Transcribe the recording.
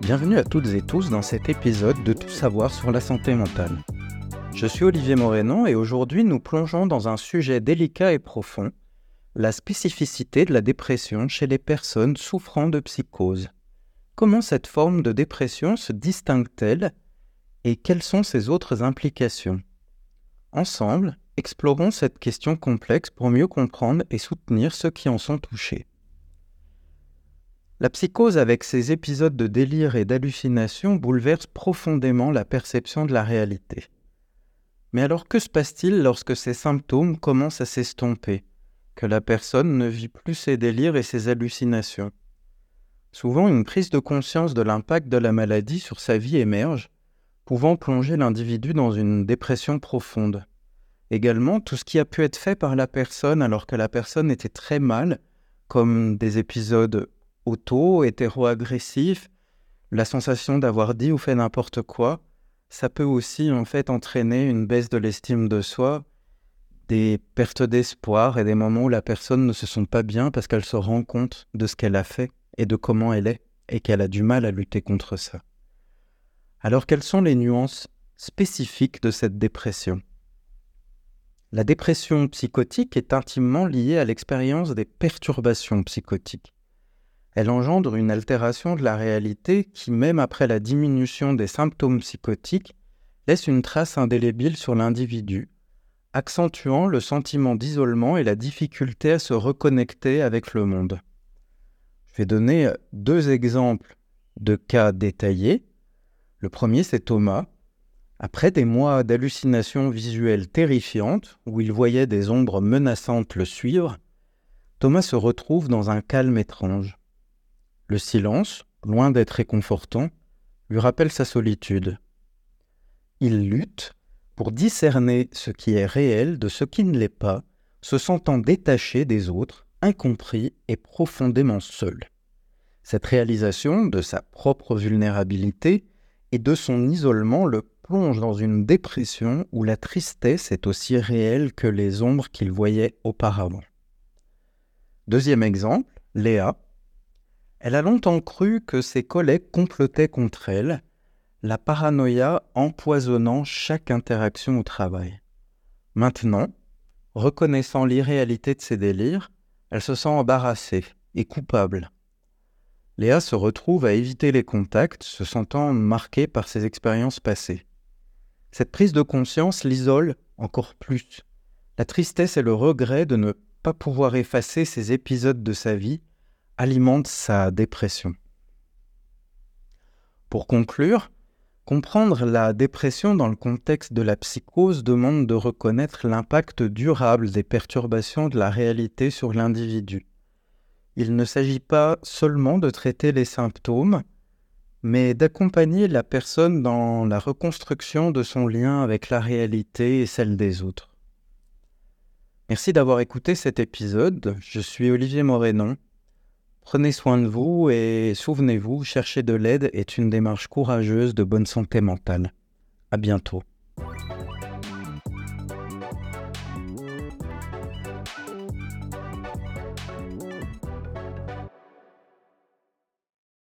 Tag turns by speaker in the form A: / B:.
A: Bienvenue à toutes et tous dans cet épisode de Tout savoir sur la santé mentale. Je suis Olivier Morénon et aujourd'hui nous plongeons dans un sujet délicat et profond, la spécificité de la dépression chez les personnes souffrant de psychose. Comment cette forme de dépression se distingue-t-elle et quelles sont ses autres implications? Ensemble, explorons cette question complexe pour mieux comprendre et soutenir ceux qui en sont touchés. La psychose avec ses épisodes de délire et d'hallucination bouleverse profondément la perception de la réalité. Mais alors que se passe-t-il lorsque ces symptômes commencent à s'estomper, que la personne ne vit plus ses délires et ses hallucinations? Souvent une prise de conscience de l'impact de la maladie sur sa vie émerge, pouvant plonger l'individu dans une dépression profonde. Également, tout ce qui a pu être fait par la personne alors que la personne était très mal, comme des épisodes auto, hétéro-agressif, la sensation d'avoir dit ou fait n'importe quoi, ça peut aussi en fait entraîner une baisse de l'estime de soi, des pertes d'espoir et des moments où la personne ne se sent pas bien parce qu'elle se rend compte de ce qu'elle a fait et de comment elle est et qu'elle a du mal à lutter contre ça. Alors quelles sont les nuances spécifiques de cette dépression? La dépression psychotique est intimement liée à l'expérience des perturbations psychotiques elle engendre une altération de la réalité qui, même après la diminution des symptômes psychotiques, laisse une trace indélébile sur l'individu, accentuant le sentiment d'isolement et la difficulté à se reconnecter avec le monde. Je vais donner deux exemples de cas détaillés. Le premier, c'est Thomas. Après des mois d'hallucinations visuelles terrifiantes, où il voyait des ombres menaçantes le suivre, Thomas se retrouve dans un calme étrange. Le silence, loin d'être réconfortant, lui rappelle sa solitude. Il lutte pour discerner ce qui est réel de ce qui ne l'est pas, se sentant détaché des autres, incompris et profondément seul. Cette réalisation de sa propre vulnérabilité et de son isolement le plonge dans une dépression où la tristesse est aussi réelle que les ombres qu'il voyait auparavant. Deuxième exemple, Léa, elle a longtemps cru que ses collègues complotaient contre elle, la paranoïa empoisonnant chaque interaction au travail. Maintenant, reconnaissant l'irréalité de ses délires, elle se sent embarrassée et coupable. Léa se retrouve à éviter les contacts, se sentant marquée par ses expériences passées. Cette prise de conscience l'isole encore plus. La tristesse et le regret de ne pas pouvoir effacer ces épisodes de sa vie alimente sa dépression. Pour conclure, comprendre la dépression dans le contexte de la psychose demande de reconnaître l'impact durable des perturbations de la réalité sur l'individu. Il ne s'agit pas seulement de traiter les symptômes, mais d'accompagner la personne dans la reconstruction de son lien avec la réalité et celle des autres. Merci d'avoir écouté cet épisode. Je suis Olivier Morénon Prenez soin de vous et souvenez-vous, chercher de l'aide est une démarche courageuse de bonne santé mentale. À bientôt.